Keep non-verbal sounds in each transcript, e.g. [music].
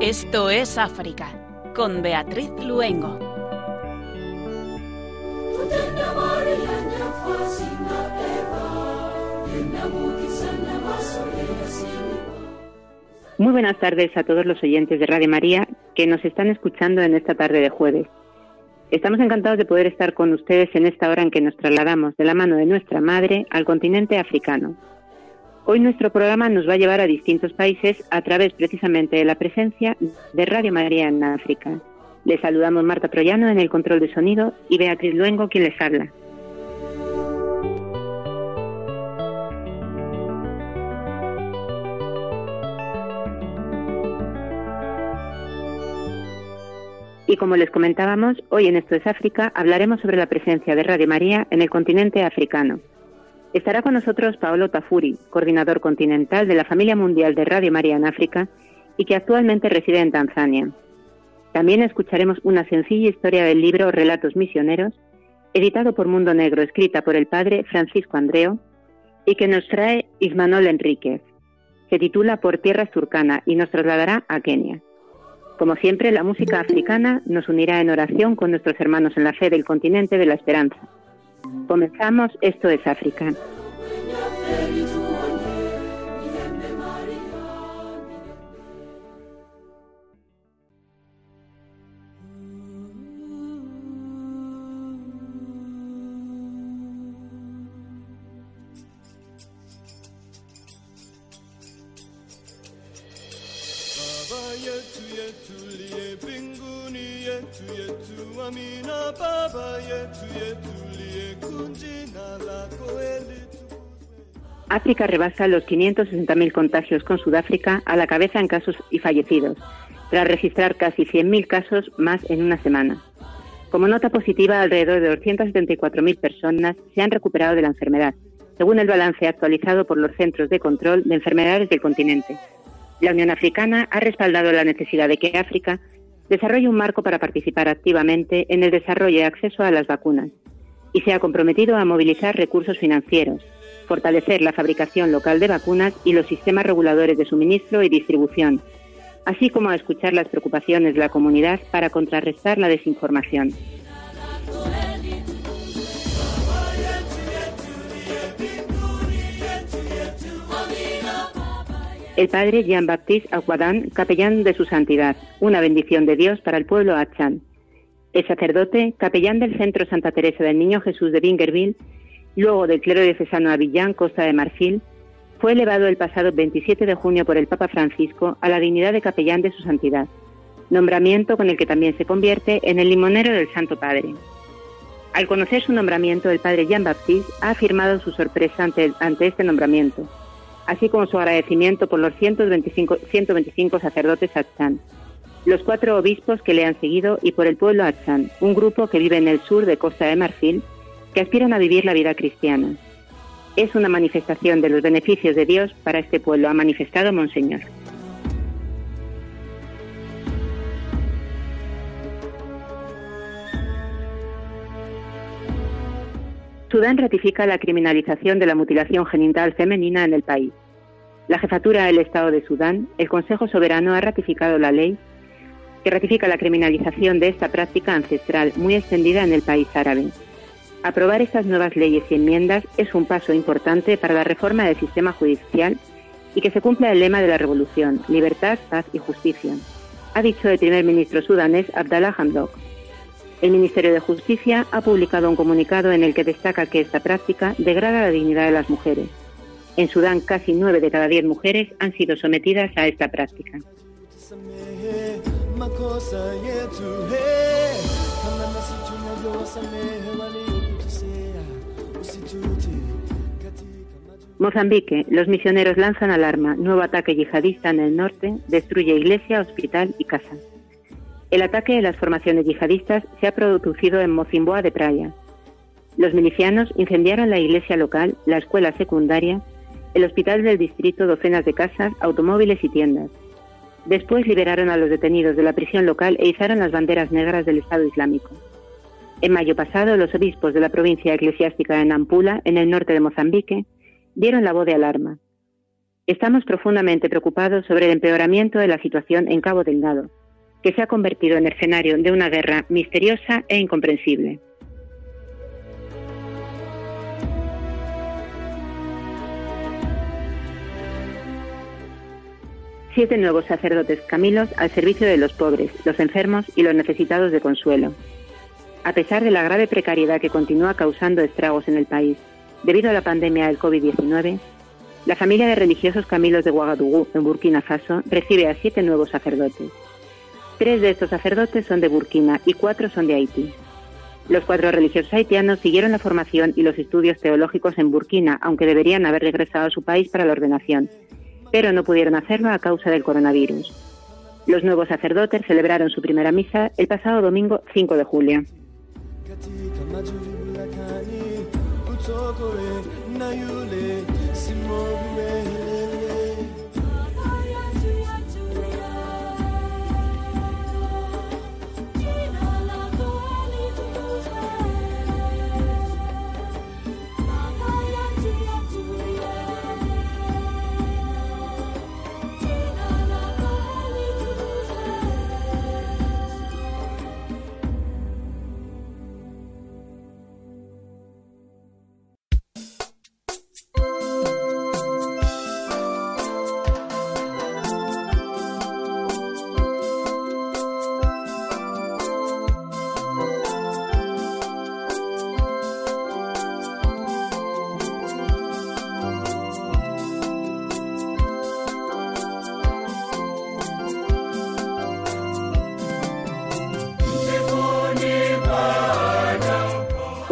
Esto es África, con Beatriz Luengo. Muy buenas tardes a todos los oyentes de Radio María que nos están escuchando en esta tarde de jueves. Estamos encantados de poder estar con ustedes en esta hora en que nos trasladamos de la mano de nuestra madre al continente africano. Hoy nuestro programa nos va a llevar a distintos países a través precisamente de la presencia de Radio María en África. Les saludamos Marta Proyano en el control de sonido y Beatriz Luengo quien les habla. Y como les comentábamos, hoy en Esto es África hablaremos sobre la presencia de Radio María en el continente africano. Estará con nosotros Paolo Tafuri, coordinador continental de la familia mundial de Radio María en África y que actualmente reside en Tanzania. También escucharemos una sencilla historia del libro Relatos Misioneros, editado por Mundo Negro, escrita por el padre Francisco Andreo, y que nos trae Ismanol Enríquez. Se titula Por Tierras Turcana y nos trasladará a Kenia. Como siempre, la música africana nos unirá en oración con nuestros hermanos en la fe del continente de la esperanza. Comenzamos, esto es África. África rebasa los 560.000 contagios con Sudáfrica a la cabeza en casos y fallecidos, tras registrar casi 100.000 casos más en una semana. Como nota positiva, alrededor de 274.000 personas se han recuperado de la enfermedad, según el balance actualizado por los Centros de Control de Enfermedades del continente. La Unión Africana ha respaldado la necesidad de que África desarrolle un marco para participar activamente en el desarrollo y acceso a las vacunas y se ha comprometido a movilizar recursos financieros, fortalecer la fabricación local de vacunas y los sistemas reguladores de suministro y distribución, así como a escuchar las preocupaciones de la comunidad para contrarrestar la desinformación. El padre Jean-Baptiste Aguadán, capellán de su santidad, una bendición de Dios para el pueblo Achan. El sacerdote, capellán del Centro Santa Teresa del Niño Jesús de Bingerville, luego del clero diocesano Avillán, Costa de Marfil, fue elevado el pasado 27 de junio por el Papa Francisco a la dignidad de capellán de su santidad, nombramiento con el que también se convierte en el limonero del Santo Padre. Al conocer su nombramiento, el padre Jean-Baptiste ha afirmado su sorpresa ante, este nombramiento, así como su agradecimiento por los 125, 125 sacerdotes Achán, los cuatro obispos que le han seguido y por el pueblo Achán, un grupo que vive en el sur de Costa de Marfil que aspiran a vivir la vida cristiana. Es una manifestación de los beneficios de Dios para este pueblo, ha manifestado Monseñor. Sudán ratifica la criminalización de la mutilación genital femenina en el país. La jefatura del Estado de Sudán, el Consejo Soberano, ha ratificado la ley que ratifica la criminalización de esta práctica ancestral muy extendida en el país árabe. Aprobar estas nuevas leyes y enmiendas es un paso importante para la reforma del sistema judicial y que se cumpla el lema de la revolución, libertad, paz y justicia, ha dicho el primer ministro sudanés Abdallah Hamdok. El Ministerio de Justicia ha publicado un comunicado en el que destaca que esta práctica degrada la dignidad de las mujeres. En Sudán, casi nueve de cada diez mujeres han sido sometidas a esta práctica. Mozambique, los misioneros lanzan alarma. Nuevo ataque yihadista en el norte destruye iglesia, hospital y casa. El ataque de las formaciones yihadistas se ha producido en Mocimboa de Praia. Los milicianos incendiaron la iglesia local, la escuela secundaria, el hospital del distrito, docenas de casas, automóviles y tiendas. Después liberaron a los detenidos de la prisión local e izaron las banderas negras del Estado Islámico. En mayo pasado, los obispos de la provincia eclesiástica de Nampula, en el norte de Mozambique, dieron la voz de alarma. Estamos profundamente preocupados sobre el empeoramiento de la situación en Cabo Delgado, que se ha convertido en escenario de una guerra misteriosa e incomprensible. Siete nuevos sacerdotes camilos al servicio de los pobres, los enfermos y los necesitados de consuelo. A pesar de la grave precariedad que continúa causando estragos en el país debido a la pandemia del COVID-19, la familia de religiosos camilos de Ouagadougou, en Burkina Faso, recibe a siete nuevos sacerdotes. Tres de estos sacerdotes son de Burkina y cuatro son de Haití. Los cuatro religiosos haitianos siguieron la formación y los estudios teológicos en Burkina, aunque deberían haber regresado a su país para la ordenación, pero no pudieron hacerlo a causa del coronavirus. Los nuevos sacerdotes celebraron su primera misa el pasado domingo 5 de julio.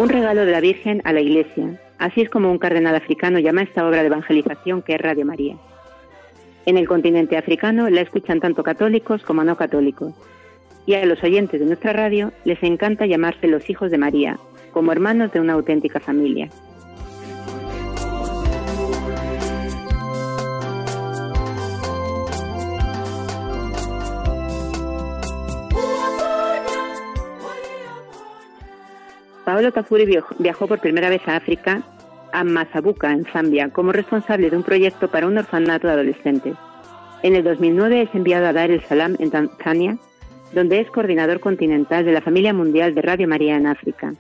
Un regalo de la Virgen a la Iglesia. Así es como un cardenal africano llama esta obra de evangelización que es Radio María. En el continente africano la escuchan tanto católicos como no católicos. Y a los oyentes de nuestra radio les encanta llamarse los hijos de María, como hermanos de una auténtica familia. Paolo Tafuri viajó por primera vez a África, a Mazabuca, en Zambia, como responsable de un proyecto para un orfanato de adolescentes. En el 2009 es enviado a Dar el Salam en Tanzania, donde es coordinador continental de la familia mundial de Radio María en África.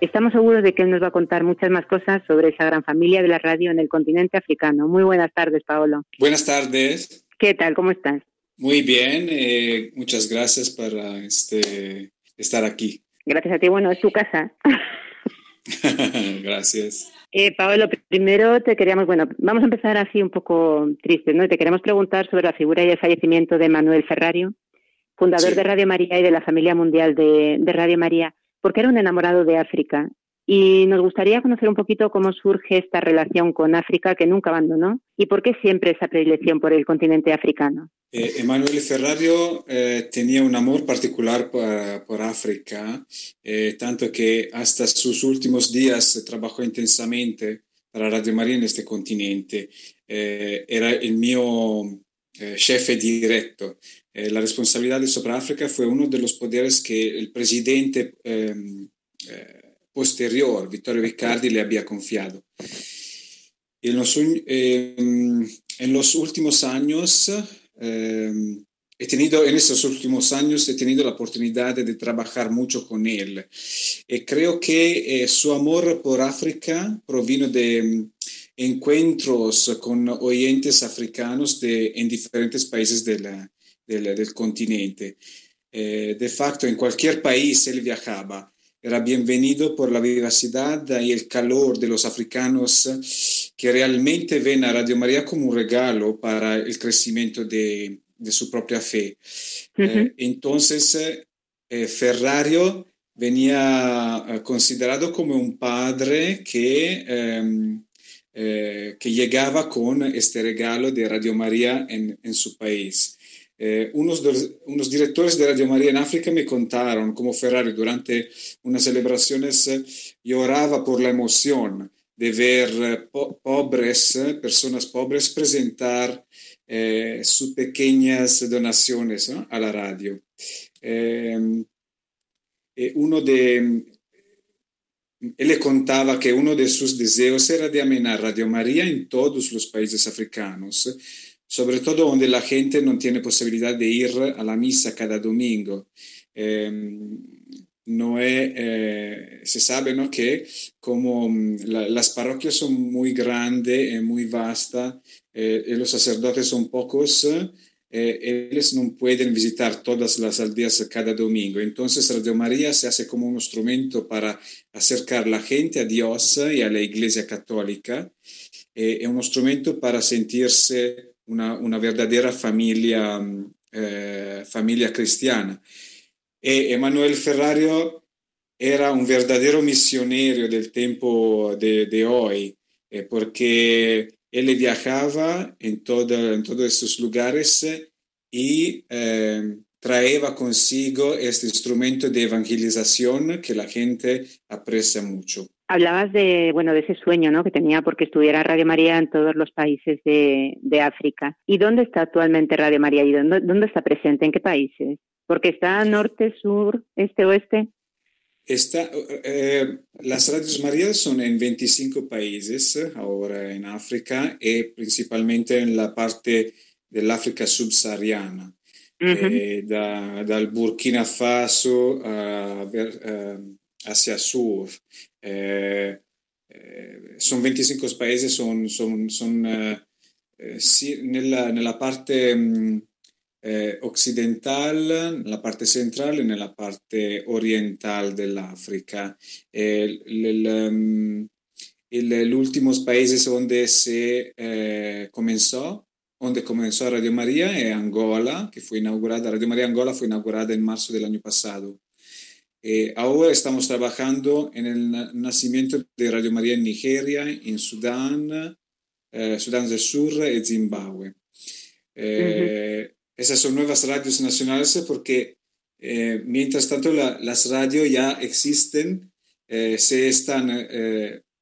Estamos seguros de que él nos va a contar muchas más cosas sobre esa gran familia de la radio en el continente africano. Muy buenas tardes, Paolo. Buenas tardes. ¿Qué tal? ¿Cómo estás? Muy bien. Eh, muchas gracias por este, estar aquí. Gracias a ti, bueno, es tu casa. [laughs] Gracias. Eh, Pablo, primero te queríamos, bueno, vamos a empezar así un poco tristes, ¿no? Te queremos preguntar sobre la figura y el fallecimiento de Manuel Ferrario, fundador de Radio María y de la familia mundial de, de Radio María, porque era un enamorado de África y nos gustaría conocer un poquito cómo surge esta relación con África que nunca abandonó y por qué siempre esa predilección por el continente africano. Eh, Ferrario eh, tenía un amor particular por, África, eh, tanto que hasta sus últimos días trabajó intensamente para Radio María en este continente. era el mío jefe directo. la responsabilidad sobre África fue uno de los poderes que el presidente posterior, Vittorio Riccardi, le había confiado. En los, em, en los últimos años, em, he tenido, en estos últimos años, he tenido la oportunidad de trabajar mucho con él. Y creo que eh, su amor por África provino de em, encuentros con oyentes africanos de, en diferentes países de la, del continente. Eh, de facto, en cualquier país él viajaba era bienvenido por la vivacidad y el calor de los africanos que realmente ven a Radio María como un regalo para el crecimiento de, su propia fe. Eh, entonces, eh, Ferrario venía eh, considerado como un padre que, em, que llegaba con este regalo de Radio María en, en su país. Eh, unos, unos, directores de Radio María en África me contaron cómo Ferrari durante unas celebraciones eh, lloraba por la emoción de ver pobres, personas pobres presentar sus pequeñas donaciones a la radio. uno de, él le contaba que uno de sus deseos era de amenar Radio María en todos los países africanos, sobre todo donde la gente no tiene posibilidad de ir a la misa cada domingo. Em, no eh, se sabe ¿no? que como mm, las parroquias son muy grandes y muy vastas eh, y los sacerdotes son pocos, eh, ellos no pueden visitar todas las aldeas cada domingo. Entonces Radio María se hace como un instrumento para acercar la gente a Dios y a la Iglesia Católica. Eh, es un instrumento para sentirse una, verdadera familia, eh, familia cristiana. E Emanuel Ferrario era un verdadero misionero del tiempo de, hoy, porque él viajaba en, en todos estos lugares y eh, traía consigo este instrumento de evangelización que la gente aprecia mucho. Hablabas de, bueno, de ese sueño ¿no? que tenía porque estuviera Radio María en todos los países de, de África. ¿Y dónde está actualmente Radio María? ¿Y dónde, dónde está presente? ¿En qué países? Porque está norte, sur, este, oeste. Está, eh, las radios María son en 25 países ahora en África y principalmente en la parte dell'Africa subsahariana, mm-hmm. eh, da, dal Burkina Faso a, eh, hacia sur. Eh, eh sono 25 paesi, sono son, son, eh, sì, nella, nella, parte mh, mm, eh, occidentale, nella parte centrale e nella parte orientale dell'Africa. Eh, mm, l'ultimo paese dove si eh, cominciò donde comenzó Radio María en Angola, que fue inaugurada, Radio María Angola fue inaugurada en marzo del año pasado. Eh, ahora estamos trabajando en el nacimiento de Radio María en Nigeria, en Sudán, eh, Sudán del Sur y Zimbabue. Eh, esas son nuevas radios nacionales porque mientras tanto las radios ya existen, se están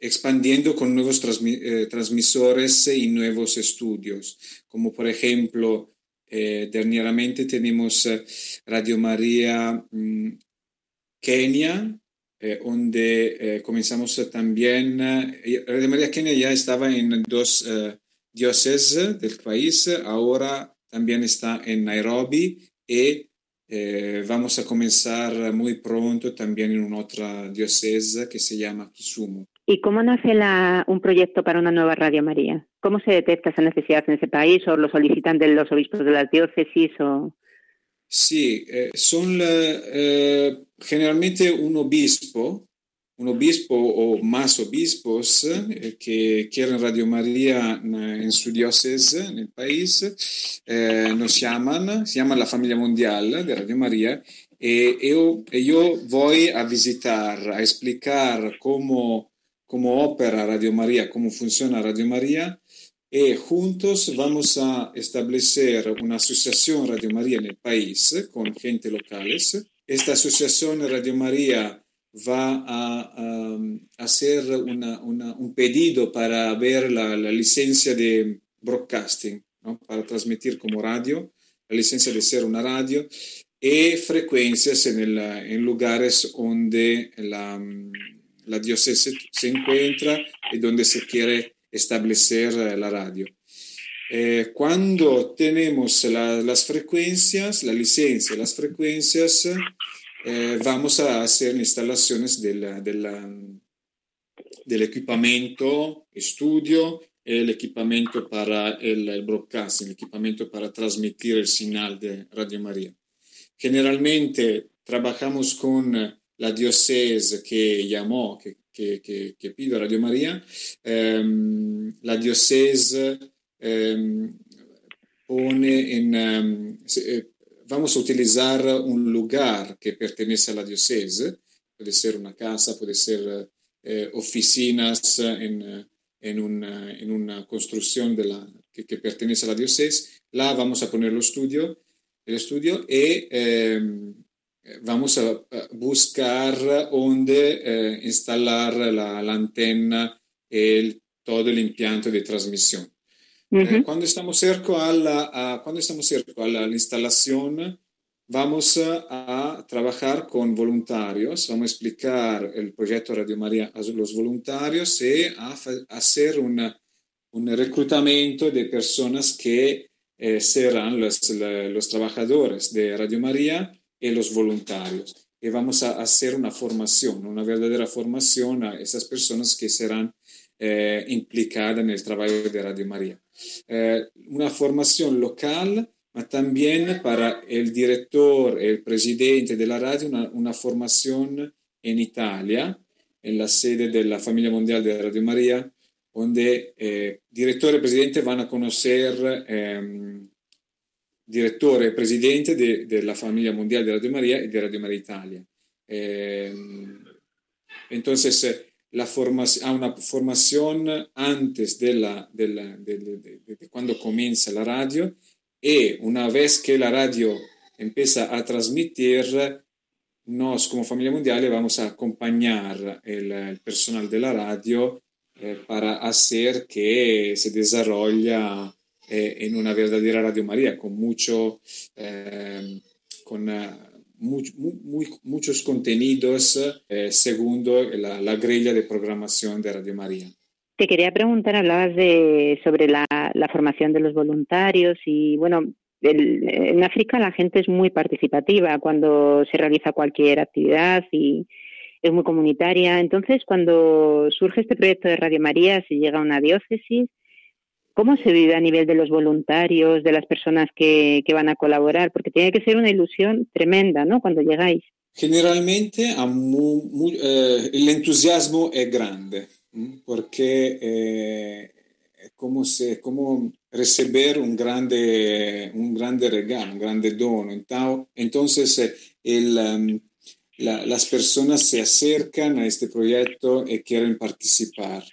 expandiendo con nuevos eh, transmisores y nuevos estudios, como por ejemplo, eh, tenemos eh, Radio María mm, Kenia, eh, donde comenzamos también, Radio María Kenia ya estaba en dos diócesis del país, ahora también está en Nairobi y vamos a comenzar muy pronto también en otra diócesis que se llama Kisumu. ¿Y cómo nace la, un proyecto para una nueva Radio María? ¿Cómo se detecta esa necesidad en ese país o lo solicitan de los obispos de las diócesis? O... Sí, eh, son eh, generalmente un obispo, un obispo o más obispos eh, que quieren Radio María en su diócesis, en el país, nos llaman, se llama la familia mundial de Radio María, y yo, yo voy a visitar, a explicar cómo cómo opera Radio María, cómo funciona Radio María, y juntos vamos a establecer una asociación Radio María en el país con gente locales. Esta asociación Radio María va a, hacer un pedido para ver la, licencia de broadcasting, para transmitir como radio, la licencia de ser una radio y frecuencias en, en lugares donde la, la diócesis se encuentra y donde se quiere establecer eh, la radio. Eh, cuando tenemos las frecuencias, la licencia, las frecuencias, eh, vamos a hacer instalaciones del, del equipamiento, estudio, el equipamiento para el, el broadcasting, el equipamiento para transmitir el señal de Radio María. Generalmente trabajamos con la diocese che llamó, che, che, che, che pidió Radio María, ehm, la diocese ehm, pone en, ehm, eh, vamos a utilizar un lugar que pertenece a la diocese, puede ser una casa, puede ser eh, oficinas en, en, una, en una construcción de la, que, que, pertenece a la diocese. Là vamos a poner el estudio, el estudio y eh, vamos a buscar dónde eh, instalar la, la, antena el, todo el impianto de transmisión. Eh, cuando, estamos cerca a la, cuando estamos cerca a la, instalación, vamos a, trabajar con voluntarios, vamos a explicar el proyecto Radio María a los voluntarios y a, hacer una, un reclutamiento de personas que eh, serán los, los trabajadores de Radio María y los voluntarios. Y vamos a hacer una formación, una verdadera formación a esas personas que serán eh, implicadas en el trabajo de Radio María. Eh, una formación local, pero también para el director, el presidente de la radio, una, una formación en Italia, en la sede de la Familia Mundial de Radio María, donde eh, director y presidente van a conocer eh, director y presidente de, de, la familia mundial de Radio María y de Radio María Italia. Eh, entonces, la formación, una formación antes de, la, de, la, de, de, cuando comienza la radio y una vez que la radio empieza a transmitir, nos como familia mundial vamos a acompañar el, el personal de radio eh, para hacer que se desarrolle eh, en una verdadera Radio María con mucho, eh, con muchos contenidos según la, la, grilla de programación de Radio María. Te quería preguntar, hablabas de, sobre la, la formación de los voluntarios y bueno, en África la gente es muy participativa cuando se realiza cualquier actividad y, es muy comunitaria. Entonces, cuando surge este proyecto de Radio María, si llega a una diócesis, ¿cómo se vive a nivel de los voluntarios, de las personas que, van a colaborar? Porque tiene que ser una ilusión tremenda, ¿no? Cuando llegáis. Generalmente eh, el entusiasmo es grande, porque eh, es como, se, como recibir un grande, un grande regalo, un grande dono. Entonces, eh, um, las personas se acercan a este proyecto y quieren participar.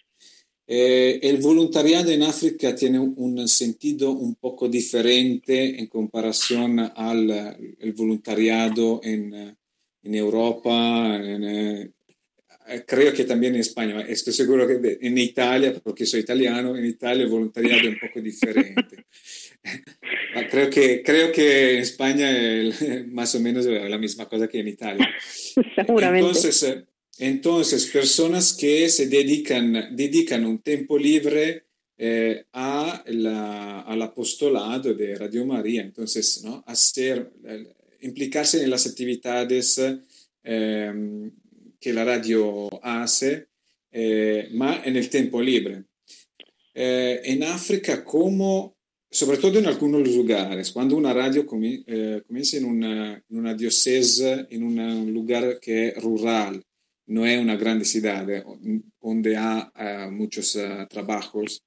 Eh, el voluntariado en África tiene un sentido un poco diferente en comparación al el voluntariado en, en Europa, en, eh, creo que también en España, estoy seguro que en Italia, porque soy italiano, en Italia el voluntariado es un poco diferente. [laughs] creo, que, creo que en España es [laughs] más o menos la misma cosa que en Italia. [laughs] Seguramente. Entonces, eh, entonces personas que se dedican, dedican un tiempo libre eh, a la, al apostolado de Radio María, entonces, ¿no? Hacer, implicarse en las actividades eh, que la radio hace, eh, ma en el tiempo libre. Eh, en África, como, sobre todo en algunos lugares, cuando una radio eh, comienza en una, en una diocese, en una, un lugar que es rural, no es una grande ciudad, eh, donde hay muchos uh, trabajos,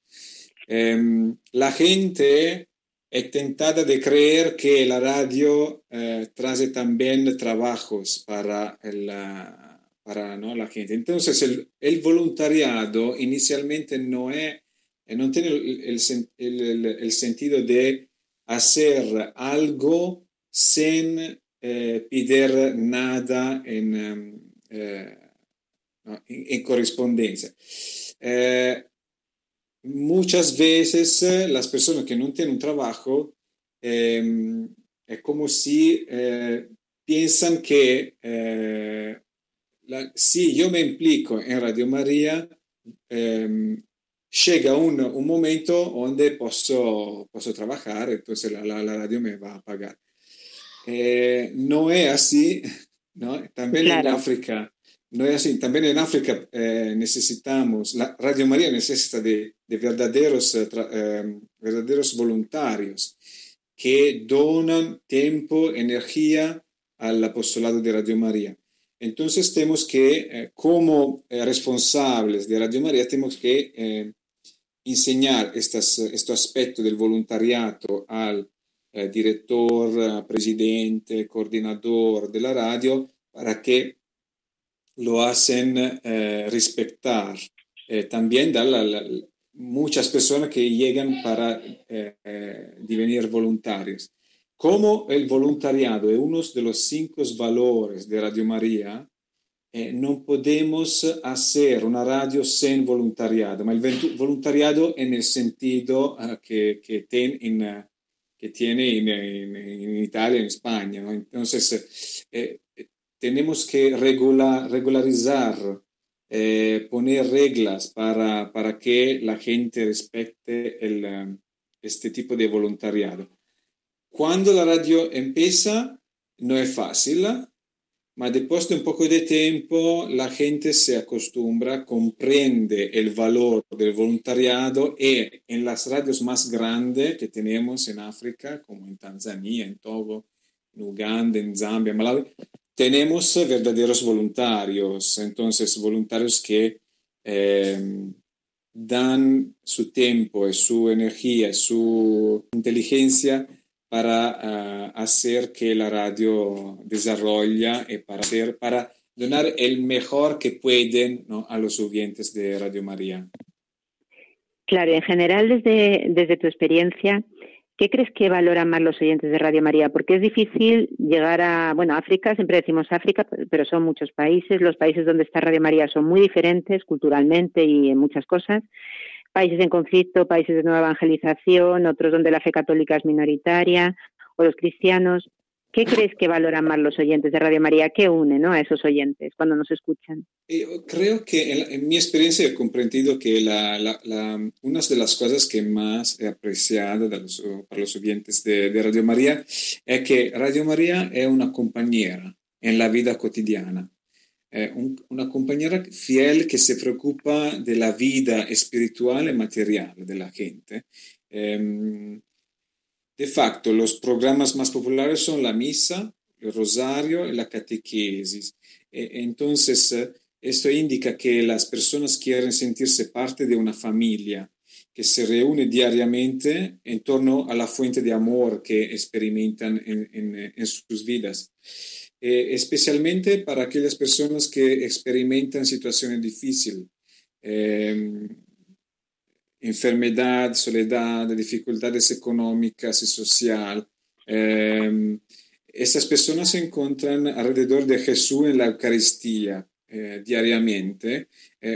em, la gente es tentada de creer que la radio eh, trae también trabajos para la para ¿no? la gente. Entonces, el, el, voluntariado inicialmente no, es, eh, no tiene el, el, el sentido de hacer algo sin eh, pedir nada en, em, eh, no, en, en, correspondencia. Eh, muchas veces eh, las personas que no tienen un trabajo em, es como si piensan que la, si yo me implico en Radio María, eh, llega un, un, momento donde posso, posso trabajar, entonces la, la, la, radio me va a pagar. Eh, no es así, [laughs] ¿no? También claro. en África, no es así, también en África eh, necesitamos, la Radio María necesita de, de verdaderos, eh, verdaderos voluntarios que donan tiempo, energía al apostolado de Radio María. Entonces tenemos que, eh, como responsables de Radio María, tenemos que enseñar este aspecto del voluntariado al director, presidente, coordinador de la radio para que lo hacen eh, respetar. también la, la, muchas personas que llegan para devenir voluntarios. Como el voluntariado es uno de los cinco valores de Radio María, eh, non podemos hacer una radio sin voluntariado, ma il voluntariado è nel sentido ten in, que tiene en, en, en, Italia, en España. ¿no? Entonces, eh, tenemos que regular, regularizar, eh, poner reglas para, para, que la gente respete el, um, este tipo de voluntariado. Cuando la radio empieza, no es fácil, ma después de un poco de tiempo la gente se acostumbra, comprende el valor del voluntariado y en las radios más grandes que tenemos en África, como en Tanzania, en Togo, en Uganda, en Zambia, Malawi, tenemos verdaderos voluntarios, entonces voluntarios que eh, dan su tiempo y su energía su inteligencia para uh, hacer que la radio desarrolle y para, hacer, para donar el mejor que pueden ¿no? a los oyentes de Radio María. Claro, en general, desde, desde tu experiencia, ¿qué crees que valoran más los oyentes de Radio María? Porque es difícil llegar a, bueno, África, siempre decimos África, pero son muchos países, los países donde está Radio María son muy diferentes culturalmente y en muchas cosas países en conflicto, países de nueva evangelización, otros donde la fe católica es minoritaria, o los cristianos. ¿Qué crees que valoran más los oyentes de Radio María? ¿Qué une ¿no? a esos oyentes cuando nos escuchan? Eh, creo que en, mi experiencia he comprendido que la, una de las cosas que más he apreciado los, para los oyentes de, de Radio María es que Radio María es una compañera en la vida cotidiana eh, un, una compañera fiel que se preocupa de la vida espiritual y material de la gente. Eh, de facto, los programas más populares son la misa, el rosario y la catequesis. E, entonces, eh, esto indica que las personas quieren sentirse parte de una familia que se reúne diariamente en torno a la fuente de amor que experimentan en, sus vidas. Eh, especialmente para aquellas personas que experimentan situaciones difíciles, eh, enfermedad, soledad, dificultades económicas y sociales. Eh, estas personas se encuentran alrededor de Jesús en la Eucaristía diariamente,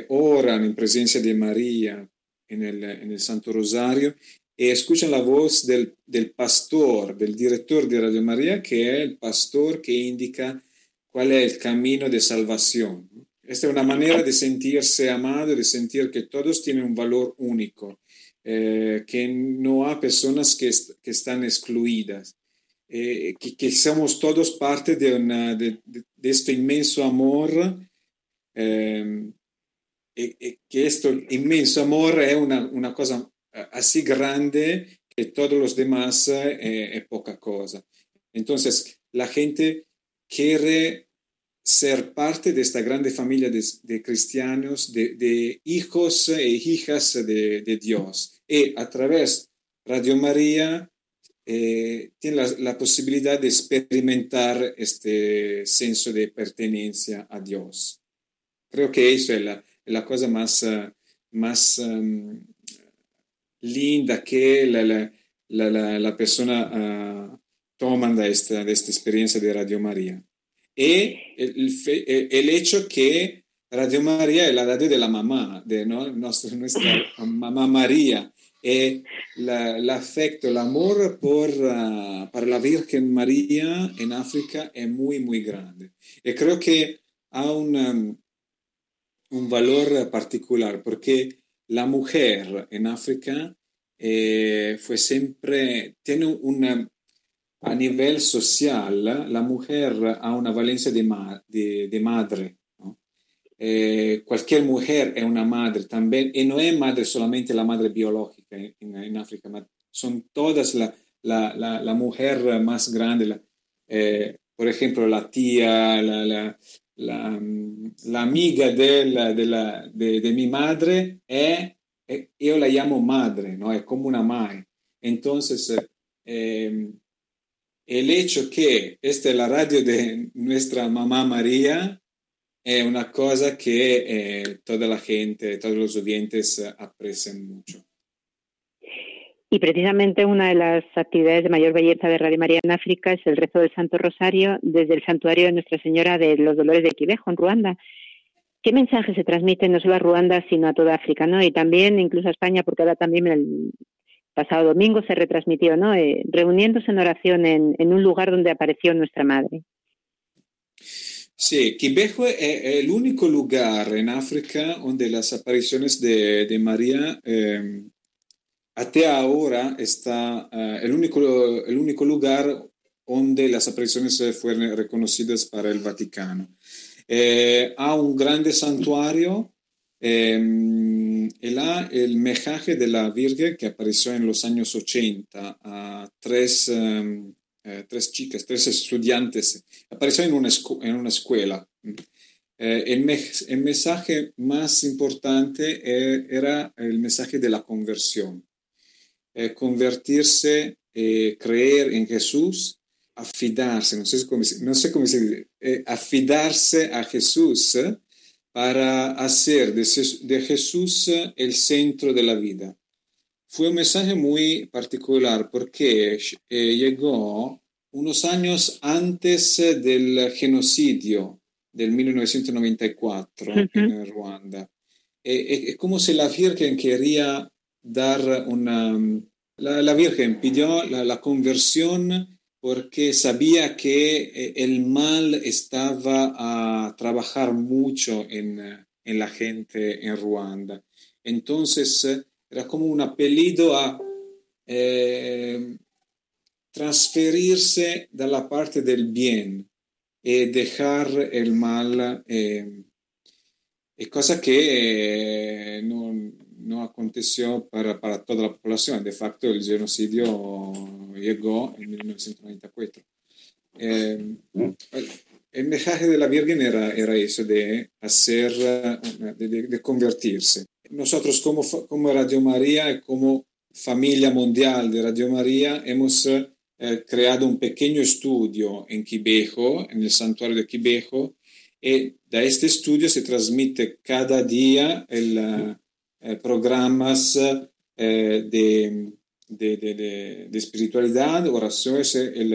oran en presencia de María en el, en el Santo Rosario y escuchan la voz del, del, pastor, del director de Radio María, que es el pastor que indica cuál es el camino de salvación. Esta es una manera de sentirse amado, de sentir que todos tienen un valor único, eh, que no hay personas que, que están excluidas, eh, que, que, somos todos parte de, una, de, este inmenso amor. Eh, que este inmenso amor es una, una cosa así grande que todos los demás eh, es poca cosa. Entonces, la gente quiere ser parte de esta grande familia de, cristianos, de, hijos e hijas de, Dios. Y a través de Radio María eh, tiene la, posibilidad de experimentar este senso de pertenencia a Dios. Creo que eso es la, cosa más, más um, linda que la, la, persona uh, toman de esta, de esta experiencia de Radio María. Y el, el, el, hecho que Radio María es la radio de la mamá, de ¿no? nuestra, mamá María, y el afecto, el amor por, uh, para la Virgen María en África es muy, muy grande. Y creo que ha un, um, un valor particular porque la mujer en África eh, fue siempre, tiene una, a nivel social, la mujer ha una valencia de, ma, de, de madre. Eh, cualquier mujer es una madre también, y no es madre solamente la madre biológica en, en África, son todas la, la, la, mujer más grande, eh, por ejemplo, la tía, la, la amiga de, de, de, mi madre è, è, io la llamo madre, ¿no? è come una madre. Entonces, eh, el hecho que esta es la radio de nuestra mamá María es una cosa que eh, toda la gente, todos los oyentes aprecian mucho. Y precisamente una de las actividades de mayor belleza de Radio María en África es el rezo del Santo Rosario desde el santuario de Nuestra Señora de los Dolores de Quibejo, en Ruanda. ¿Qué mensaje se transmite no solo a Ruanda, sino a toda África, ¿no? Y también incluso a España, porque ahora también el pasado domingo se retransmitió, ¿no? Eh, reuniéndose en oración en, un lugar donde apareció nuestra Madre. Sí, Quibejo es el único lugar en África donde las apariciones de, María eh, hasta ahora está uh, el, único, el único lugar donde las apariciones fueron reconocidas para el Vaticano. Eh, ha un grande santuario eh, el mejaje de la Virgen que apareció en los años 80 a tres, em, eh, tres chicas, tres estudiantes. Apareció en una, escuela. Eh, el, el, mensaje más importante era el mensaje de la conversión. Eh, convertirse, eh, creer en Jesús, afidarse, no sé cómo, no sé cómo se dice, eh, afidarse a Jesús para hacer de, Jesús el centro de la vida. Fue un mensaje muy particular porque llegó unos años antes del genocidio del 1994 en Ruanda. Es como si la Virgen quería dar una... La, Virgen pidió la, conversión porque sabía que eh, el mal estaba a trabajar mucho en, la gente en Ruanda. Entonces era como un apellido a eh, transferirse de la parte del bien y dejar el mal, eh, cosa que no, no aconteció para, para, toda la población. De facto, el genocidio llegó en 1994. Eh, el mensaje de la Virgen era, era eso, de hacer, de, de, convertirse. Nosotros como, como Radio María, como familia mundial de Radio María, hemos eh, creado un pequeño estudio en Quibejo, en el santuario de Quibejo, y de este estudio se transmite cada día el eh, programas eh, de, de, de, espiritualidad, oraciones, el,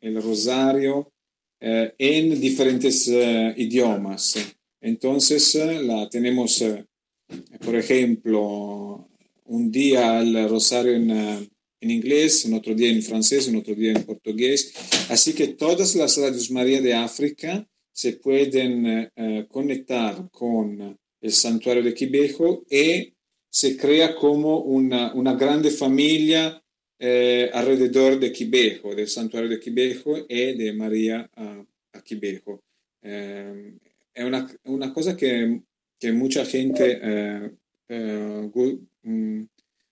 el rosario eh, en diferentes idiomas. Entonces, la tenemos, por ejemplo, un día el rosario en, en inglés, otro día en francés, otro día en portugués. Así que todas las radios María de África se pueden conectar con el santuario de Quibejo y se crea como una, una grande familia eh, alrededor de Quibejo, del santuario de Quibejo y de María a, a Quibejo. Eh, es una, una, cosa que, que mucha gente eh, eh mm,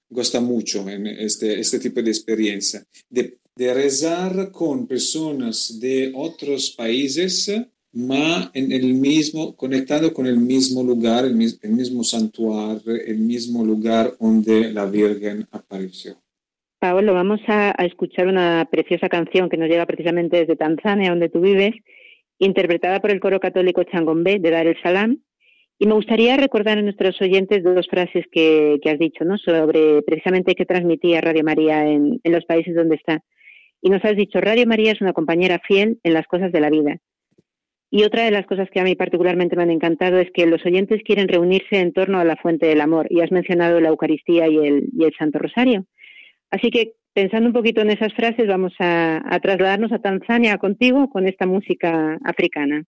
gusta mucho en este, tipo de experiencia, de, de rezar con personas de otros países ma en el mismo, conectado con el mismo lugar, el, mismo santuario, el mismo lugar donde la Virgen apareció. Paolo, vamos a, escuchar una preciosa canción que nos llega precisamente desde Tanzania, donde tú vives, interpretada por el coro católico Changombe de Dar el Salam. Y me gustaría recordar a nuestros oyentes dos frases que, has dicho, ¿no? Sobre precisamente qué transmitía Radio María en los países donde está. Y nos has dicho, Radio María es una compañera fiel en las cosas de la vida y otra de las cosas que a mí particularmente me han encantado es que los oyentes quieren reunirse en torno a la fuente del amor. Y has mencionado la Eucaristía y el, Santo Rosario. Así que pensando un poquito en esas frases, vamos a, a trasladarnos a Tanzania contigo con esta música africana.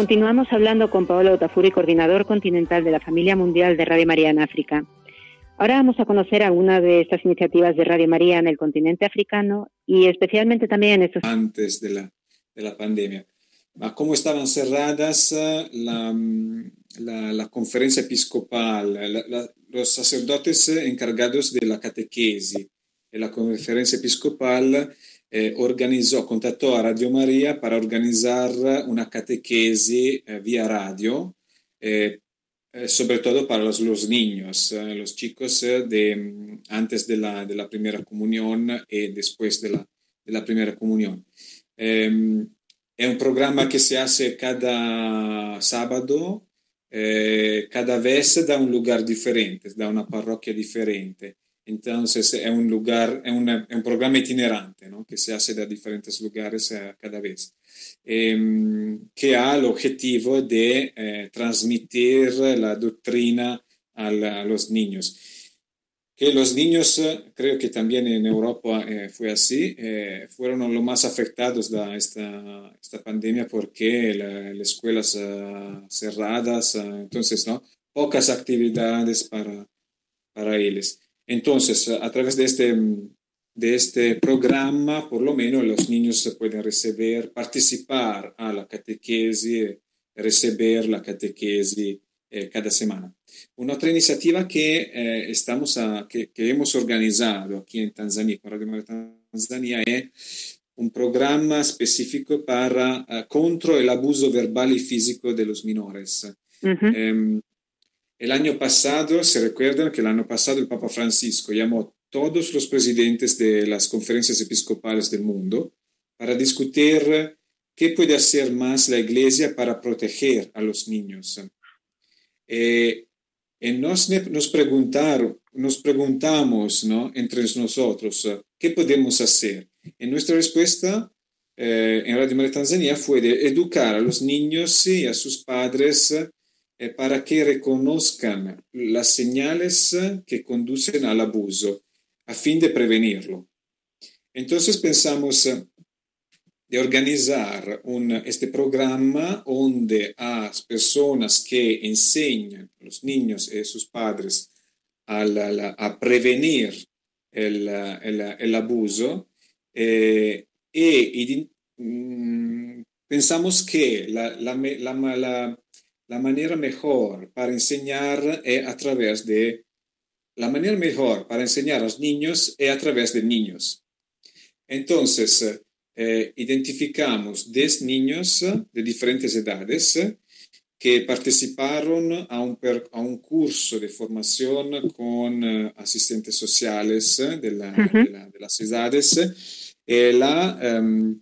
Continuamos hablando con Paolo Otafuri, coordinador continental de la Familia Mundial de Radio María en África. Ahora vamos a conocer algunas de estas iniciativas de Radio María en el continente africano y especialmente también en estos... Antes de la, de la pandemia. ¿Cómo estaban cerradas eh, la, la, la conferencia episcopal, los sacerdotes encargados de la catequesis y la conferencia episcopal eh, organizó, contactó a Radio María para organizar una catequesis eh, vía radio, eh, eh sobre todo para los, los niños, eh, los chicos de, mm, antes de la, de la, primera comunión y después de la, de la primera comunión. Em, es un programa que se hace cada sábado, cada vez da un lugar diferente, da una parroquia diferente. Entonces es un lugar, es, una, es un programa itinerante ¿no? Que se hace de diferentes lugares uh, cada vez, eh, que ha el objetivo de eh, transmitir la doctrina a, la, a, los niños. Que los niños, creo que también en Europa eh, fue así, eh, fueron los más afectados de esta, esta pandemia porque las la escuelas uh, cerradas, entonces, ¿no? pocas actividades para, para ellos. Entonces, a través de este, de este programa, por lo menos los niños se pueden recibir, participar a la catequesis, recibir la catequesis eh, cada semana. Una otra iniciativa que, eh, estamos a, que, que, hemos organizado aquí en Tanzania, con Radio Tanzania, es un programa específico para, uh, contra el abuso verbal y físico de los menores. Uh -huh. um, el año pasado, se recuerdan que el año pasado el Papa Francisco llamó a todos los presidentes de las conferencias episcopales del mundo para discutir qué puede hacer más la Iglesia para proteger a los niños. Eh, y nos, nos, nos preguntamos ¿no? entre nosotros qué podemos hacer. Y nuestra respuesta eh, en Radio María Tanzania fue de educar a los niños y a sus padres eh, para que reconozcan las señales que conducen al abuso a fin de prevenirlo. Entonces pensamos de organizar este programa donde a personas que enseñan a los niños y sus padres a, prevenir el, el, abuso eh, y, y mm, pensamos que la, la manera mejor para enseñar es a través de la manera mejor para enseñar a los niños es a través de niños. Entonces, eh, identificamos 10 niños de diferentes edades que participaron a un, per, a un curso de formación con asistentes sociales de, la, uh -huh. de, la, de, las edades. Y la, um,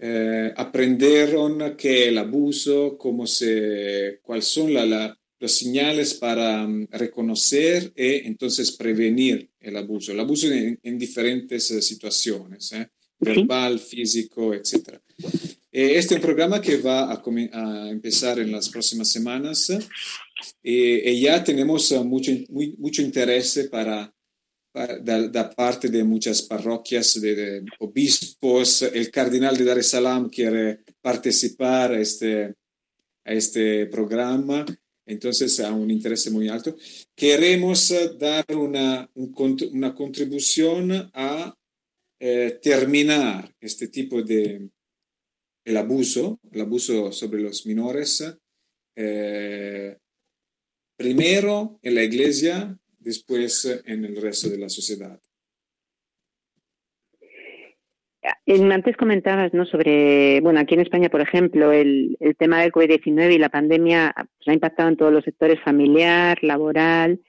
eh, aprendieron que el abuso, cómo se, cuáles son la, la, las señales para um, reconocer y entonces prevenir el abuso. El abuso en, en diferentes uh, situaciones, ¿eh? verbal, físico, etc. Eh, este es un programa que va a, a empezar en las próximas semanas y, y ya tenemos uh, mucho, muy, mucho interés para da, da, parte de muchas parroquias, de, de, obispos. El cardenal de Dar es Salaam quiere participar a este, a este programa, entonces a un interés muy alto. Queremos dar una, un, una contribución a eh, terminar este tipo de el abuso, el abuso sobre los menores, eh, primero en la iglesia después eh, en el resto de la sociedad. Antes comentabas ¿no? sobre, bueno, aquí en España, por ejemplo, el, el tema del COVID-19 y la pandemia pues, ha impactado en todos los sectores familiar, laboral.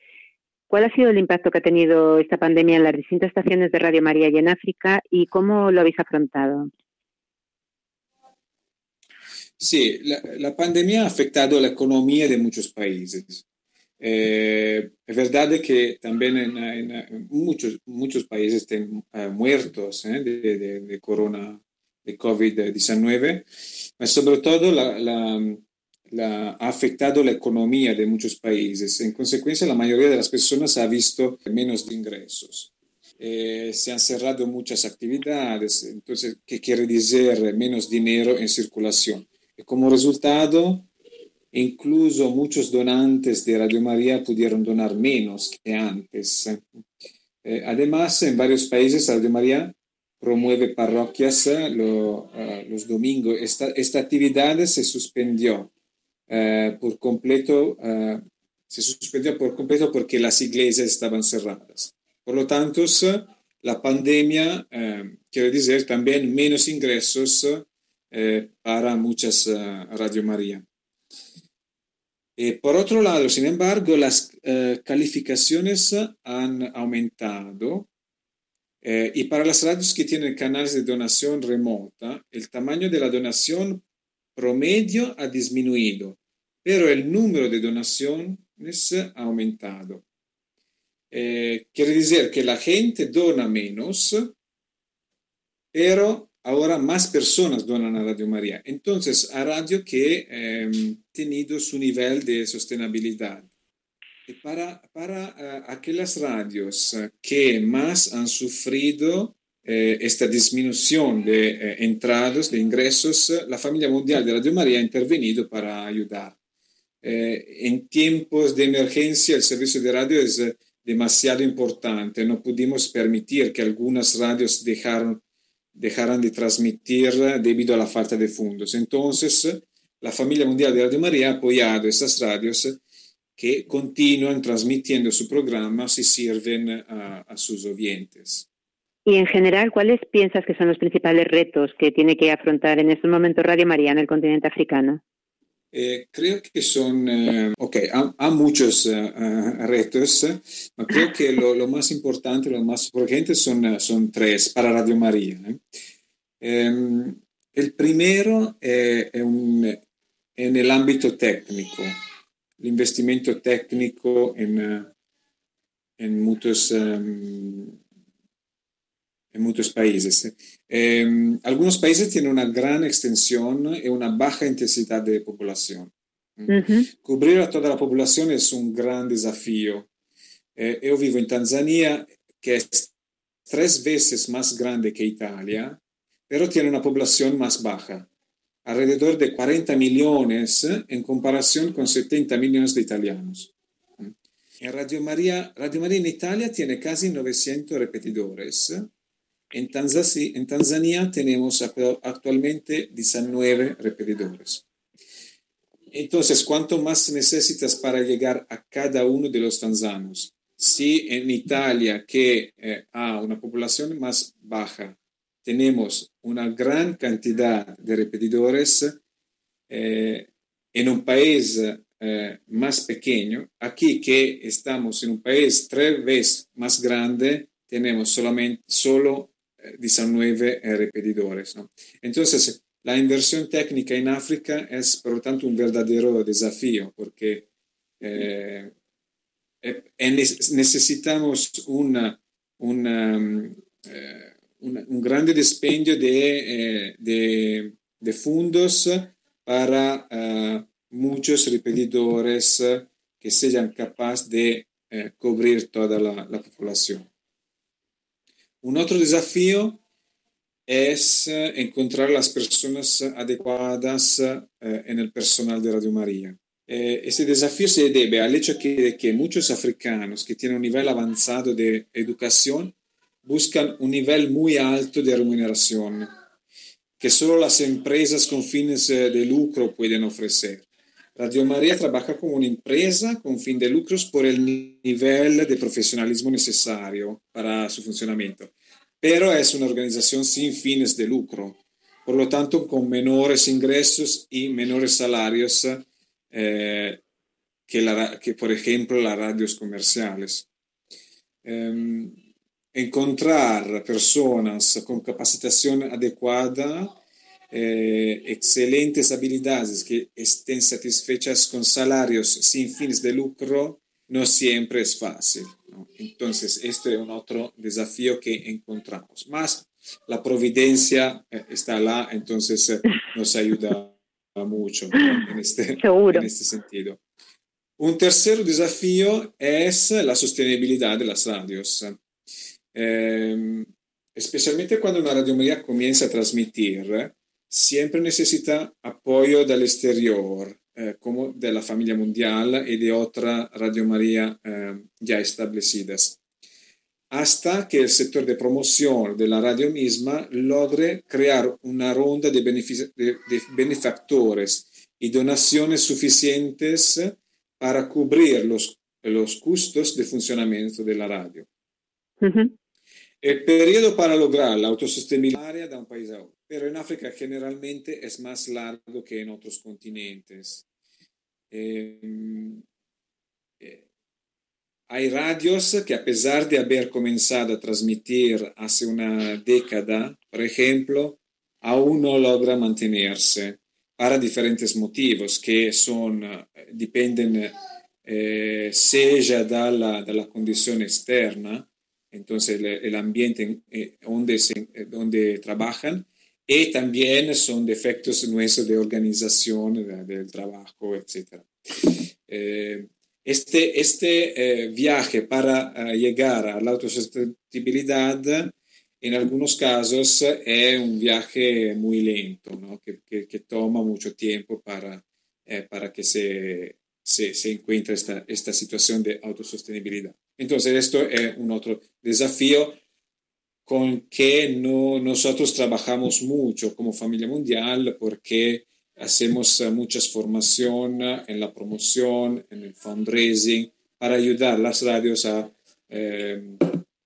¿Cuál ha sido el impacto que ha tenido esta pandemia en las distintas estaciones de Radio María y en África y cómo lo habéis afrontado? Sí, la, la pandemia ha afectado la economía de muchos países. Eh, es verdad que también en, muchos, muchos países están uh, muertos eh, de, de, corona, de COVID-19, pero sobre todo ha afectado la economía de muchos países. En consecuencia, la mayoría de las personas ha visto menos ingresos. Eh, se han cerrado muchas actividades, entonces, ¿qué quiere decir menos dinero en circulación? Y como resultado, incluso muchos donantes de Radio María pudieron donar menos que antes. Eh, además, en varios países Radio María promueve parroquias eh, eh, los domingos. Esta, esta, actividad se suspendió por completo, se suspendió por completo porque las iglesias estaban cerradas. Por lo tanto, la pandemia quiere decir también menos ingresos para muchas Radio María. Por otro lado, sin embargo, las calificaciones han aumentado eh, y para las radios que tienen canales de donación remota, el tamaño de la donación promedio ha disminuido, pero el número de donaciones ha aumentado. Eh, quiere decir que la gente dona menos, pero ahora más personas donan a Radio María. Entonces, a radio que ha eh, tenido su nivel de sostenibilidad. Para, para uh, aquellas radios uh, que más han sufrido eh, esta disminución de eh, entradas, de ingresos, la familia mundial de Radio María ha intervenido para ayudar. Eh, en tiempos de emergencia el servicio de radio es demasiado importante. No pudimos permitir que algunas radios dejaron, dejaran de transmitir debido a la falta de fondos. Entonces, la familia mundial de Radio María ha apoyado esas radios que continúan transmitiendo su programa si sirven a, a, sus oyentes. Y en general, ¿cuáles piensas que son los principales retos que tiene que afrontar en estos momentos Radio María en el continente africano? Eh, creo que son, eh, ok, hay muchos uh, retos, pero creo que lo, más importante, lo más urgente son, son tres para Radio María. Um, el primero è un, en el ámbito técnico l'investimento tecnico in, in, muchos, um, en muchos países. Eh, algunos países tienen una gran extensión y una baja intensidad de población. Uh-huh. Cubrir a toda la población es un gran desafío. Eh, yo vivo en Tanzania, que es tres veces más grande que Italia, pero tiene una población más baja alrededor de 40 millones en comparación con 70 millones de italianos. En Radio María, Radio María en Italia tiene casi 900 repetidores. En Tanzania, en Tanzania tenemos actualmente 19 repetidores. Entonces, ¿cuánto más necesitas para llegar a cada uno de los tanzanos? Si en Italia, que eh, ha una población más baja, tenemos una gran cantidad de repetidores eh, en un país eh, más pequeño. Aquí que estamos en un país tres veces más grande, tenemos solamente solo 19 eh, repetidores. Entonces, la inversión técnica en África es, por lo tanto, un verdadero desafío porque eh, necesitamos una, una un, un grande dispendio de, eh, de, fondos para muchos repetidores que sean capaces de eh, cubrir toda la, población. Un otro desafío es uh, encontrar las personas adecuadas uh, en el personal de Radio María. Eh, este desafío se debe al hecho de que muchos africanos que tienen un nivel avanzado de educación buscan un nivel muy alto de remuneración que solo las empresas con fines eh, de lucro pueden ofrecer. Radio María trabaja como una empresa con fin de lucros por el nivel de profesionalismo necesario para su funcionamiento, pero es una organización sin fines de lucro, por lo tanto con menores ingresos y menores salarios eh, que, la, que, por ejemplo, las radios comerciales. Um, encontrar personas con capacitación adecuada, eh, excelentes habilidades que estén satisfechas con salarios sin fines de lucro, no siempre es fácil. ¿no? Entonces, este es un otro desafío que encontramos. Más la providencia eh, está lá, entonces eh, nos ayuda mucho ¿no? en, este, en este sentido. Un tercer desafío es la sostenibilidad de las radios. Eh, especialmente cuando una Radio María comienza a transmitir, siempre necesita apoyo del exterior, eh, como de la familia mundial y de otra Radio María eh, ya establecidas, hasta que el sector de promoción de la radio misma logre crear una ronda de, de, de benefactores y donaciones suficientes para cubrir los, los costos de funcionamiento de la radio. El periodo para lograr la autosostenibilidad de un país a otro, pero en África generalmente es más largo que en otros continentes. Em, eh, hay radios que a pesar de haber comenzado a transmitir hace una década, por ejemplo, aún no logra mantenerse para diferentes motivos que son, eh, dependen eh, sea dalla, dalla condizione esterna, entonces el, ambiente eh, donde, se, donde trabajan, y también son defectos nuestros de organización de, del trabajo, etc. Eh, este este eh, viaje para uh, llegar a la autosostenibilidad en algunos casos es un viaje muy lento, ¿no? que, que, toma mucho tiempo para, eh, para que se, se, se encuentre esta, esta situación de autosostenibilidad. Entonces, esto es un otro desafío con que no, nosotros trabajamos mucho como familia mundial porque hacemos eh, muchas formación en la promoción, en el fundraising, para ayudar a las radios a eh,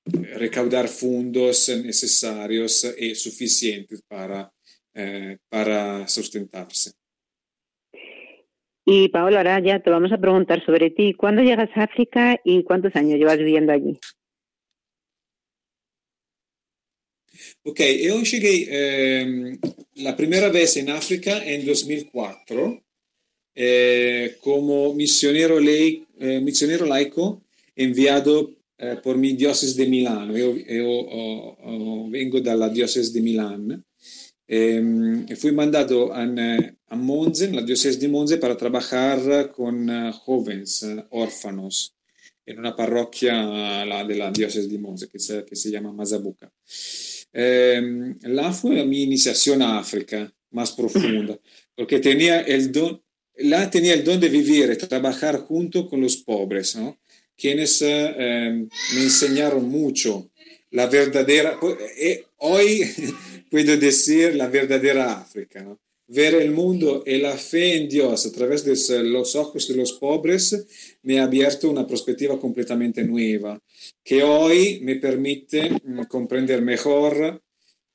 recaudar fondos necesarios y suficientes para, eh, para sustentarse. Y Paola, ahora ya te vamos a preguntar sobre ti. ¿Cuándo llegas a África y cuántos años llevas viviendo allí? Ok, yo llegué eh, la primera vez en África en 2004 eh, como misionero, lei, eh, misionero laico enviado eh, por mi diócesis de Milano. Yo, yo oh, oh, vengo dalla diócesis de Milán. fui mandado a, a Monza, en la diócesis de Monza, para trabajar con jóvenes órfanos en una parroquia la, de la diócesis de Monza que se, que se llama Mazabuca. Eh, la fue mi iniciación a África más profunda, porque tenía el don, la tenía el don de vivir trabajar junto con los pobres, ¿no? quienes eh, me enseñaron mucho la verdadera, eh, hoy [laughs] puedo decir la verdadera África, ¿no? Ver el mundo y la fe en Dios a través los ojos de los pobres me ha abierto una perspectiva completamente nueva, que hoy me permite mm, comprender mejor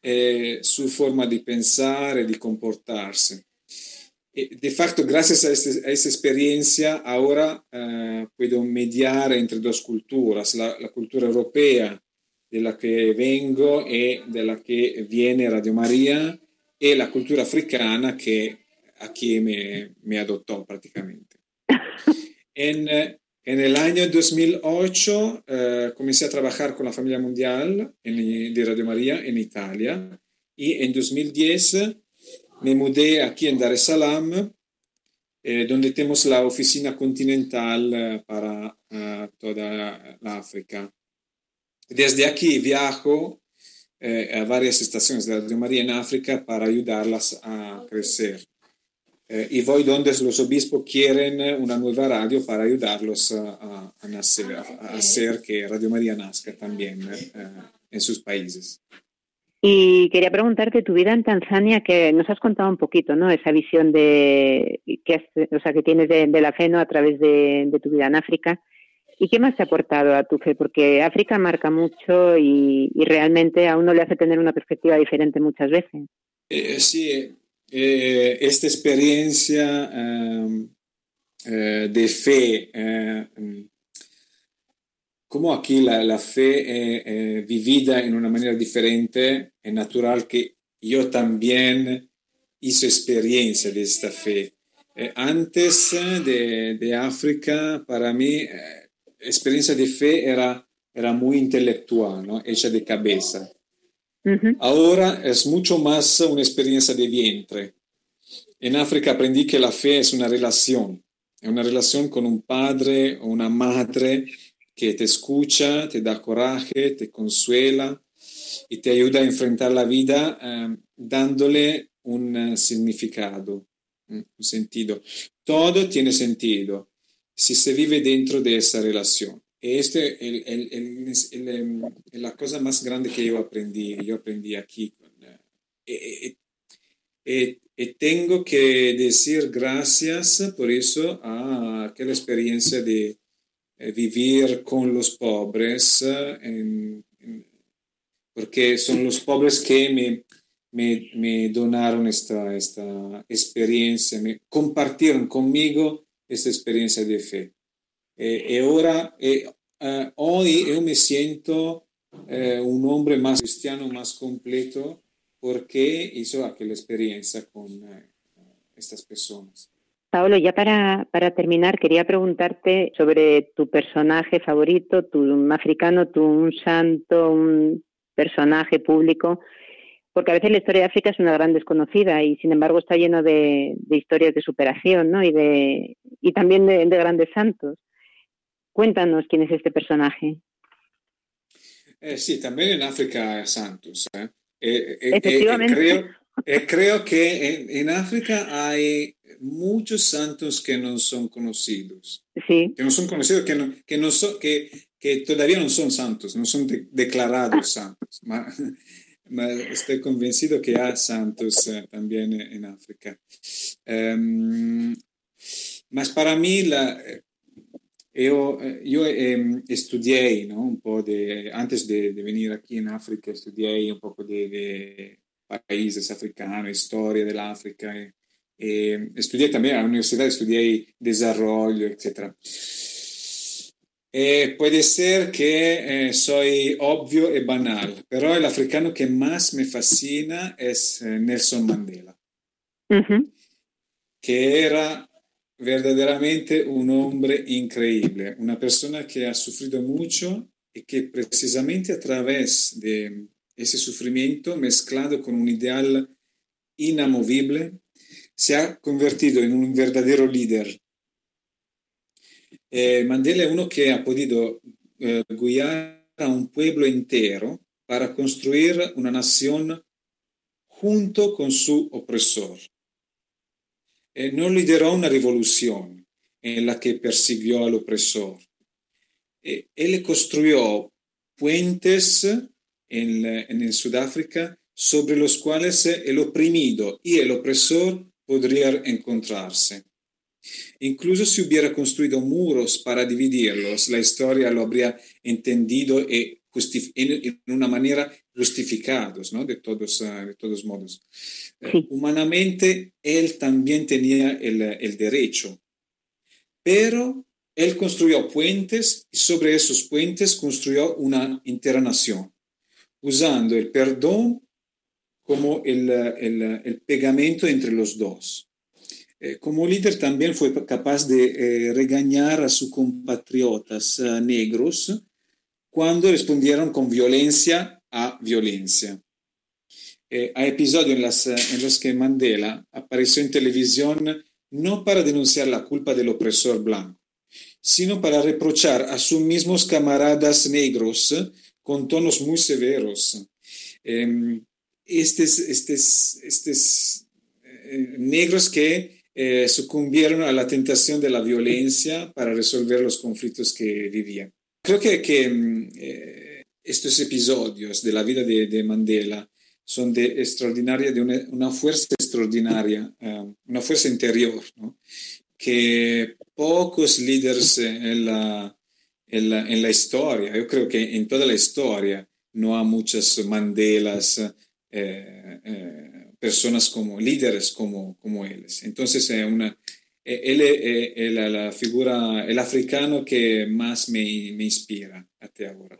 eh, su forma de pensar y de comportarse. Y de facto, a, este, a esa experiencia, ahora uh, puedo mediar entre dos culturas, la, la, cultura europea de la vengo y de la viene Radio María, y la cultura africana que aquí me, me adoptó prácticamente. En, en, el año 2008 eh, comencé a trabajar con la familia mundial en, de Radio María en Italia y en 2010 me mudé aquí en Dar es Salaam, eh, donde tenemos la oficina continental eh, para uh, toda la África. Desde aquí viajo eh, a varias estaciones de Radio María en África para ayudarlas a crecer. Eh, y voy donde los obispos quieren una nueva radio para ayudarlos a, a nacer, a, a, hacer que Radio María nazca también eh, en sus países. Y quería preguntarte tu vida en Tanzania, que nos has contado un poquito, ¿no? Esa visión de que, has, o sea, que tienes de, de la fe, ¿no? A través de, de tu vida en África. ¿Y qué más ha aportado a tu fe? Porque África marca mucho y, y realmente a uno le hace tener una perspectiva diferente muchas veces. Eh, sí, eh, esta experiencia um, eh, de fe, como aquí la, la fe es vivida en una manera diferente, es natural que yo también hice experiencia de esta fe. antes de, de, África, para mí, experiencia de fe era, era muy intelectual, ¿no? hecha de cabeza. Uh -huh. Ahora es mucho más una experiencia de vientre. En África aprendí que la fe es una relación, es una relación con un padre o una madre que te escucha, te da coraje, te consuela y te ayuda a enfrentar la vida eh, dándole un significado, un sentido. Todo tiene sentido si se vive dentro de esa relación. Este es la cosa más grande que yo aprendí, yo aprendí aquí. Eh, eh, y tengo que decir gracias por eso a aquella experiencia de eh, vivir con los pobres, porque son los pobres que me, me, me donaron esta, esta experiencia, me compartieron conmigo esta experiencia de fe. Eh, y ahora, eh, hoy yo me siento un hombre más cristiano, más completo, porque hizo aquella experiencia con eh, estas personas. Paolo, ya para, para, terminar, quería preguntarte sobre tu personaje favorito, tu un africano, tu un santo, un personaje público, porque a veces la historia de África es una gran desconocida y sin embargo está lleno de, historias de superación ¿no? y, de, y también de, grandes santos. Cuéntanos quién es este personaje. Eh, sí, también en África hay santos. ¿eh? Eh, eh, eh creo, [laughs] creo, que en, África hay muchos santos que no son conocidos. Sí. Que no son conocidos, que, no, que, no son, que, que todavía no son santos, no son declarados [laughs] santos. Estoy convencido que hay santos también en África. Um, mas para mí la, yo, yo eh, estudié, ¿no? Un poco de, antes de, de, venir aquí en África, estudié un poco de, de países africanos, historia del África. Eh, eh, estudié también a la universidad, estudié desarrollo, etc. Eh, puede ser que eh, soy obvio y banal, pero el africano que más me fascina es eh, Nelson Mandela, uh -huh. que era verdaderamente un hombre increíble, una persona que ha sufrido mucho y que precisamente a través de ese sufrimiento mezclado con un ideal inamovible, se ha convertido en un verdadero líder. Eh, Mandela es uno que ha podido eh, guiar a un pueblo entero para construir una nación junto con su opresor. Eh, no lideró una revolución en la que persiguió al opresor. Eh, él construyó puentes en, Sudáfrica sobre los cuales el oprimido y el opresor podrían encontrarse. Incluso si hubiera construido muros para dividirlos, la historia lo habría entendido y en, una manera justificados, ¿no? De todos, de todos modos. Eh, sí. humanamente, él también tenía el, el, derecho, pero él construyó puentes y sobre esos puentes construyó una entera nación, usando el perdón como el, el, el pegamento entre los dos. Eh, como líder también fue capaz de eh, regañar a sus compatriotas uh, negros cuando respondieron con violencia a violencia. Eh, hay episodios en, las, en los que Mandela apareció en televisión no para denunciar la culpa del opresor blanco, sino para reprochar a sus mismos camaradas negros con tonos muy severos. Eh, estos, estos, estos eh, negros que eh, sucumbieron a la tentación de la violencia para resolver los conflictos que vivían. Creo que, mm, eh, estos episodios de la vida de, de Mandela son de extraordinaria, de una, fuerza extraordinaria, uh, una fuerza interior, que pocos líderes en la, en, la, historia, yo creo que en toda la historia no hay muchas Mandelas, eh, eh, personas como líderes como, como ellos. Entonces, es una, eh, él es la, la, figura, el africano que más me, me inspira hasta ahora.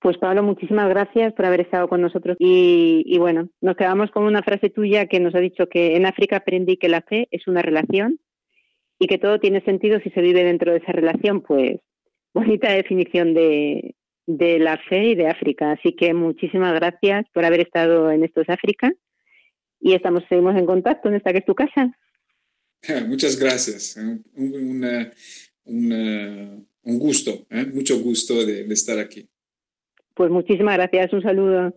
Pues Pablo, muchísimas gracias por haber estado con nosotros. Y, y, bueno, nos quedamos con una frase tuya que nos ha dicho que en África aprendí que la fe es una relación y que todo tiene sentido si se vive dentro de esa relación. Pues bonita definición de, de la fe y de África. Así que muchísimas gracias por haber estado en Estos África y estamos seguimos en contacto en esta que es tu casa. [laughs] Muchas gracias. Un, un, un, un gusto, ¿eh? mucho gusto de, de estar aquí. Pues muchísimas gracias. Un saludo.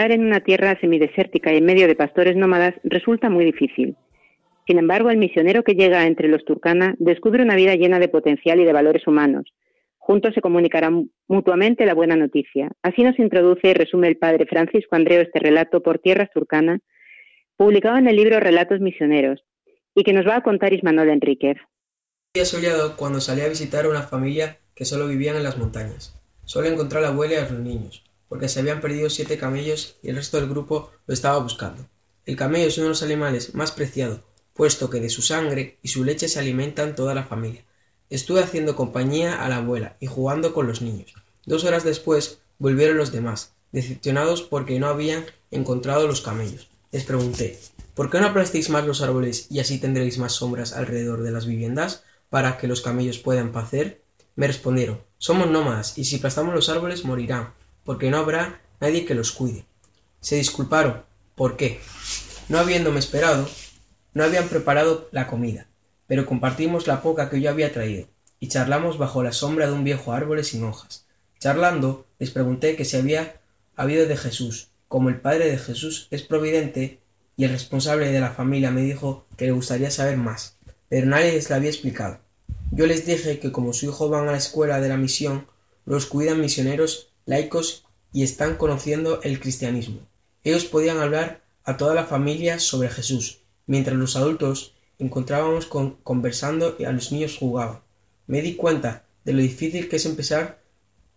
En una tierra semidesértica y en medio de pastores nómadas resulta muy difícil. Sin embargo, el misionero que llega entre los turcana descubre una vida llena de potencial y de valores humanos. Juntos se comunicarán mutuamente la buena noticia. Así nos introduce y resume el padre Francisco Andreo este relato por tierras turcana, publicado en el libro Relatos Misioneros, y que nos va a contar Ismanuel Enríquez. Un día soleado, cuando salí a visitar a una familia que solo vivían en las montañas. Solo encontré a la abuela y a los niños porque se habían perdido siete camellos y el resto del grupo lo estaba buscando. El camello es uno de los animales más preciados, puesto que de su sangre y su leche se alimentan toda la familia. Estuve haciendo compañía a la abuela y jugando con los niños. Dos horas después volvieron los demás, decepcionados porque no habían encontrado los camellos. Les pregunté, ¿por qué no aplastéis más los árboles y así tendréis más sombras alrededor de las viviendas para que los camellos puedan pacer? Me respondieron, somos nómadas y si aplastamos los árboles morirán, porque no habrá nadie que los cuide. Se disculparon. ¿Por qué? No habiéndome esperado, no habían preparado la comida, pero compartimos la poca que yo había traído, y charlamos bajo la sombra de un viejo árbol sin hojas. Charlando, les pregunté qué se había habido de Jesús. Como el padre de Jesús es providente y el responsable de la familia me dijo que le gustaría saber más, pero nadie les lo había explicado. Yo les dije que como su hijo van a la escuela de la misión, los cuidan misioneros laicos y están conociendo el cristianismo. Ellos podían hablar a toda la familia sobre Jesús, mientras los adultos encontrábamos conversando y a los niños jugaban. Me di cuenta de lo difícil que es empezar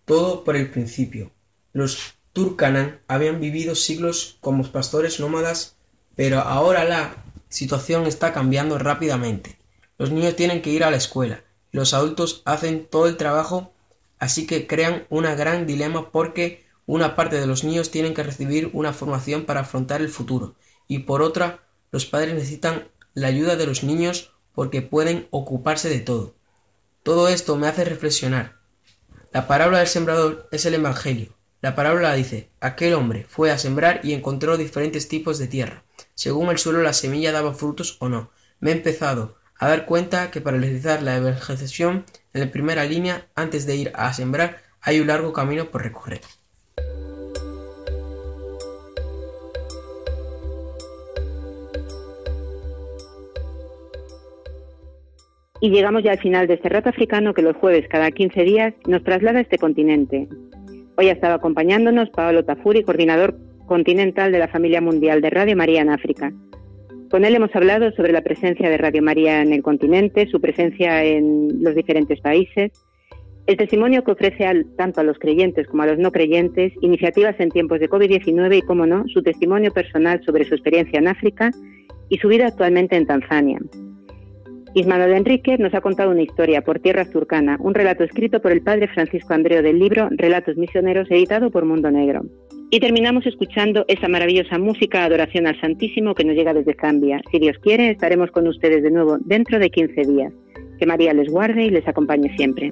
todo por el principio. Los Turkanan habían vivido siglos como pastores nómadas, pero ahora la situación está cambiando rápidamente. Los niños tienen que ir a la escuela, los adultos hacen todo el trabajo así que crean un gran dilema porque una parte de los niños tienen que recibir una formación para afrontar el futuro y por otra los padres necesitan la ayuda de los niños porque pueden ocuparse de todo. Todo esto me hace reflexionar. La parábola del sembrador es el Evangelio. La parábola dice, aquel hombre fue a sembrar y encontró diferentes tipos de tierra. Según el suelo la semilla daba frutos o no. Me he empezado a dar cuenta que para realizar la evangelización en la primera línea, antes de ir a sembrar, hay un largo camino por recorrer. Y llegamos ya al final de este rato africano que los jueves cada 15 días nos traslada a este continente. Hoy ha estado acompañándonos Paolo Tafuri, coordinador continental de la familia mundial de Radio María en África. Con él hemos hablado sobre la presencia de Radio María en el continente, su presencia en los diferentes países, el testimonio que ofrece tanto a los creyentes como a los no creyentes, iniciativas en tiempos de COVID-19 y, como no, su testimonio personal sobre su experiencia en África y su vida actualmente en Tanzania. Ismael Enrique nos ha contado una historia por tierras turcana, un relato escrito por el padre Francisco Andreo del libro Relatos Misioneros, editado por Mundo Negro. Y terminamos escuchando esa maravillosa música Adoración al Santísimo que nos llega desde Zambia. Si Dios quiere, estaremos con ustedes de nuevo dentro de 15 días. Que María les guarde y les acompañe siempre.